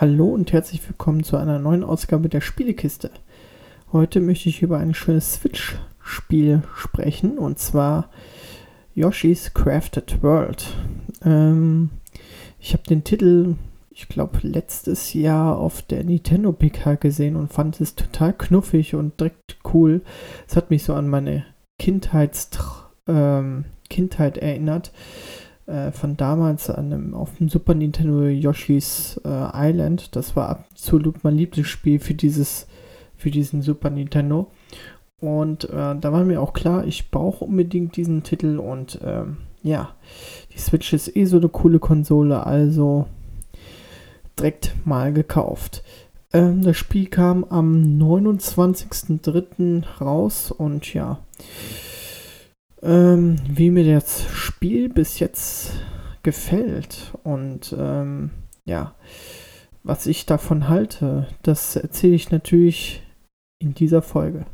Hallo und herzlich willkommen zu einer neuen Ausgabe der Spielekiste. Heute möchte ich über ein schönes Switch-Spiel sprechen und zwar Yoshi's Crafted World. Ähm, ich habe den Titel, ich glaube, letztes Jahr auf der Nintendo PK gesehen und fand es total knuffig und direkt cool. Es hat mich so an meine Kindheits ähm, Kindheit erinnert äh, von damals an einem, auf dem Super Nintendo Yoshi's äh, Island. Das war absolut mein Lieblingsspiel für dieses, für diesen Super Nintendo. Und äh, da war mir auch klar, ich brauche unbedingt diesen Titel und ähm, ja, die Switch ist eh so eine coole Konsole, also direkt mal gekauft. Ähm, das Spiel kam am 29.03. raus und ja, ähm, wie mir das Spiel bis jetzt gefällt und ähm, ja, was ich davon halte, das erzähle ich natürlich in dieser Folge.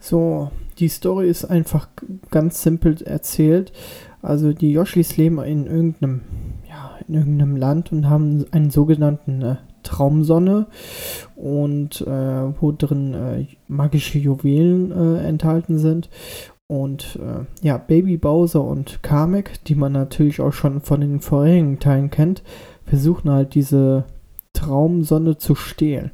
So, die Story ist einfach ganz simpel erzählt. Also die Yoshis leben in irgendeinem, ja, in irgendeinem Land und haben einen sogenannten äh, Traumsonne und äh, wo drin äh, magische Juwelen äh, enthalten sind und äh, ja, Baby Bowser und Kamek, die man natürlich auch schon von den vorherigen Teilen kennt, versuchen halt diese Traumsonne zu stehlen.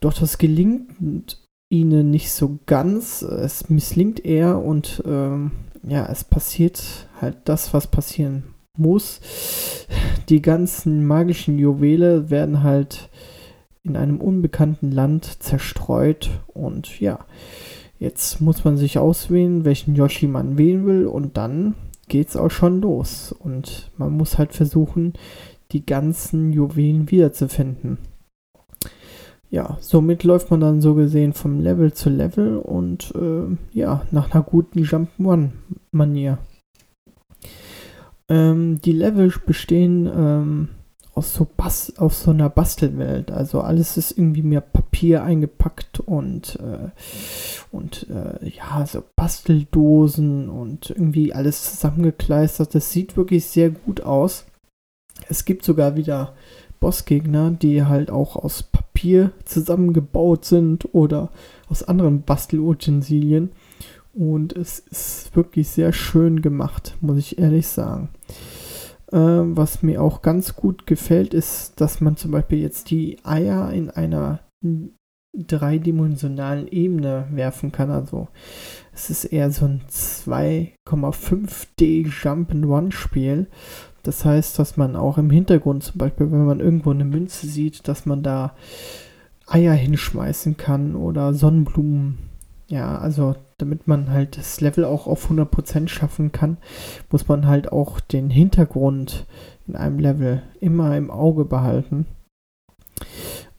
Doch das gelingt ihnen nicht so ganz. Es misslingt eher und ähm, ja, es passiert halt das, was passieren muss. Die ganzen magischen Juwele werden halt in einem unbekannten Land zerstreut und ja, Jetzt muss man sich auswählen, welchen Yoshi man wählen will und dann geht's auch schon los. Und man muss halt versuchen, die ganzen Juwelen wiederzufinden. Ja, somit läuft man dann so gesehen vom Level zu Level und äh, ja, nach einer guten Jump-One-Manier. Ähm, die Level bestehen ähm, aus so, Bas aus so einer Bastelwelt. Also alles ist irgendwie mehr Papier eingepackt und, äh, und äh, ja, so Basteldosen und irgendwie alles zusammengekleistert. Das sieht wirklich sehr gut aus. Es gibt sogar wieder Bossgegner, die halt auch aus Papier zusammengebaut sind oder aus anderen Bastelutensilien. Und es ist wirklich sehr schön gemacht, muss ich ehrlich sagen. Äh, was mir auch ganz gut gefällt, ist, dass man zum Beispiel jetzt die Eier in einer dreidimensionalen Ebene werfen kann. Also es ist eher so ein 2,5D Jump-and-Run-Spiel. Das heißt, dass man auch im Hintergrund zum Beispiel, wenn man irgendwo eine Münze sieht, dass man da Eier hinschmeißen kann oder Sonnenblumen ja, also damit man halt das Level auch auf 100% schaffen kann, muss man halt auch den Hintergrund in einem Level immer im Auge behalten.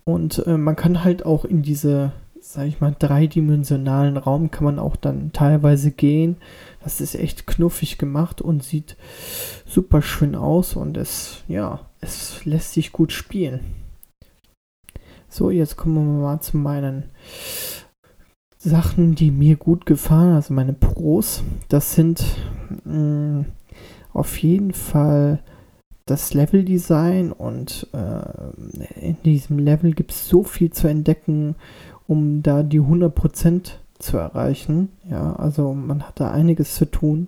Und äh, man kann halt auch in diese, sag ich mal, dreidimensionalen Raum kann man auch dann teilweise gehen. Das ist echt knuffig gemacht und sieht super schön aus und es, ja, es lässt sich gut spielen. So, jetzt kommen wir mal zu meinen Sachen, die mir gut gefallen, also meine Pros, das sind mh, mm, auf jeden Fall das Leveldesign und äh, in diesem Level gibt es so viel zu entdecken, um da die 100% zu erreichen. Ja, also man hat da einiges zu tun.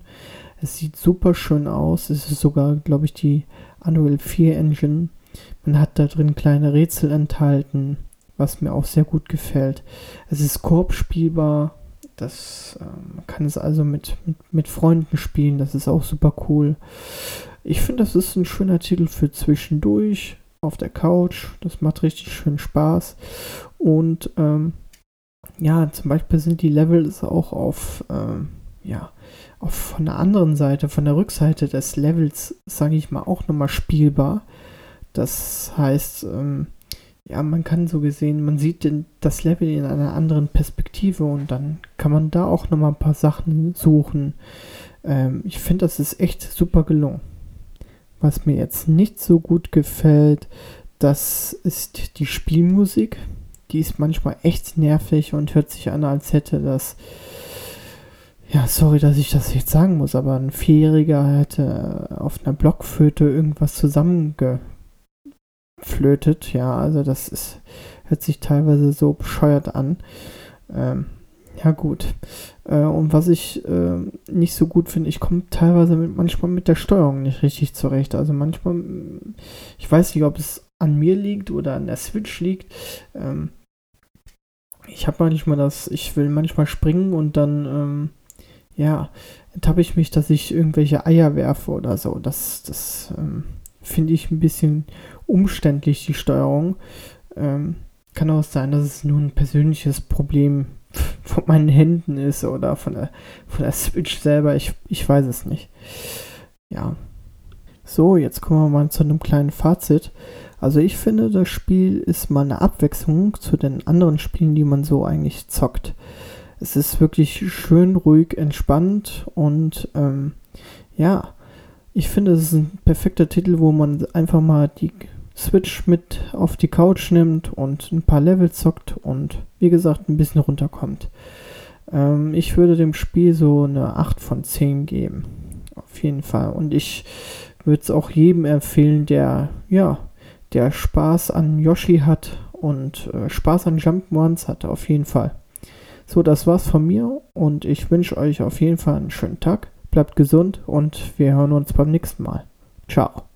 Es sieht super schön aus. Es ist sogar, glaube ich, die Unreal 4 Engine. Man hat da drin kleine Rätsel enthalten was mir auch sehr gut gefällt. Es ist Koop spielbar. Das, äh, man kann es also mit, mit, mit Freunden spielen. Das ist auch super cool. Ich finde, das ist ein schöner Titel für zwischendurch auf der Couch. Das macht richtig schön Spaß. Und ähm, ja, zum Beispiel sind die Levels auch auf, ähm, ja, auf von der anderen Seite, von der Rückseite des Levels, sage ich mal, auch nochmal spielbar. Das heißt, ähm, ja, man kann so gesehen, man sieht den, das Level in einer anderen Perspektive und dann kann man da auch nochmal ein paar Sachen suchen. Ähm, ich finde, das ist echt super gelungen. Was mir jetzt nicht so gut gefällt, das ist die Spielmusik. Die ist manchmal echt nervig und hört sich an, als hätte das ja, sorry, dass ich das jetzt sagen muss, aber ein Vierjähriger hätte auf einer Blockflöte irgendwas zusammenge flötet. Ja, also das ist, hört sich teilweise so bescheuert an. Ähm, ja, gut. Äh, und was ich äh, nicht so gut finde, ich komme teilweise mit, manchmal mit der Steuerung nicht richtig zurecht. Also manchmal, ich weiß nicht, ob es an mir liegt oder an der Switch liegt. Ähm, ich habe manchmal das, ich will manchmal springen und dann, ähm, ja, ertappe ich mich, dass ich irgendwelche Eier werfe oder so. Das, das ähm, finde ich ein bisschen umständlich, die Steuerung. Ähm, kann auch sein, dass es nur ein persönliches Problem von meinen Händen ist oder von der, von der Switch selber. Ich, ich weiß es nicht. Ja. So, jetzt kommen wir mal zu einem kleinen Fazit. Also ich finde, das Spiel ist mal eine Abwechslung zu den anderen Spielen, die man so eigentlich zockt. Es ist wirklich schön, ruhig, entspannt und ähm, ja, ich finde, es ist ein perfekter Titel, wo man einfach mal die Switch mit auf die Couch nimmt und ein paar Level zockt und wie gesagt ein bisschen runterkommt. Ähm, ich würde dem Spiel so eine 8 von 10 geben. Auf jeden Fall. Und ich würde es auch jedem empfehlen, der ja der Spaß an Yoshi hat und äh, Spaß an Jump'n'Runs hat, auf jeden Fall. So, das war's von mir und ich wünsche euch auf jeden Fall einen schönen Tag. Bleibt gesund und wir hören uns beim nächsten Mal. Ciao.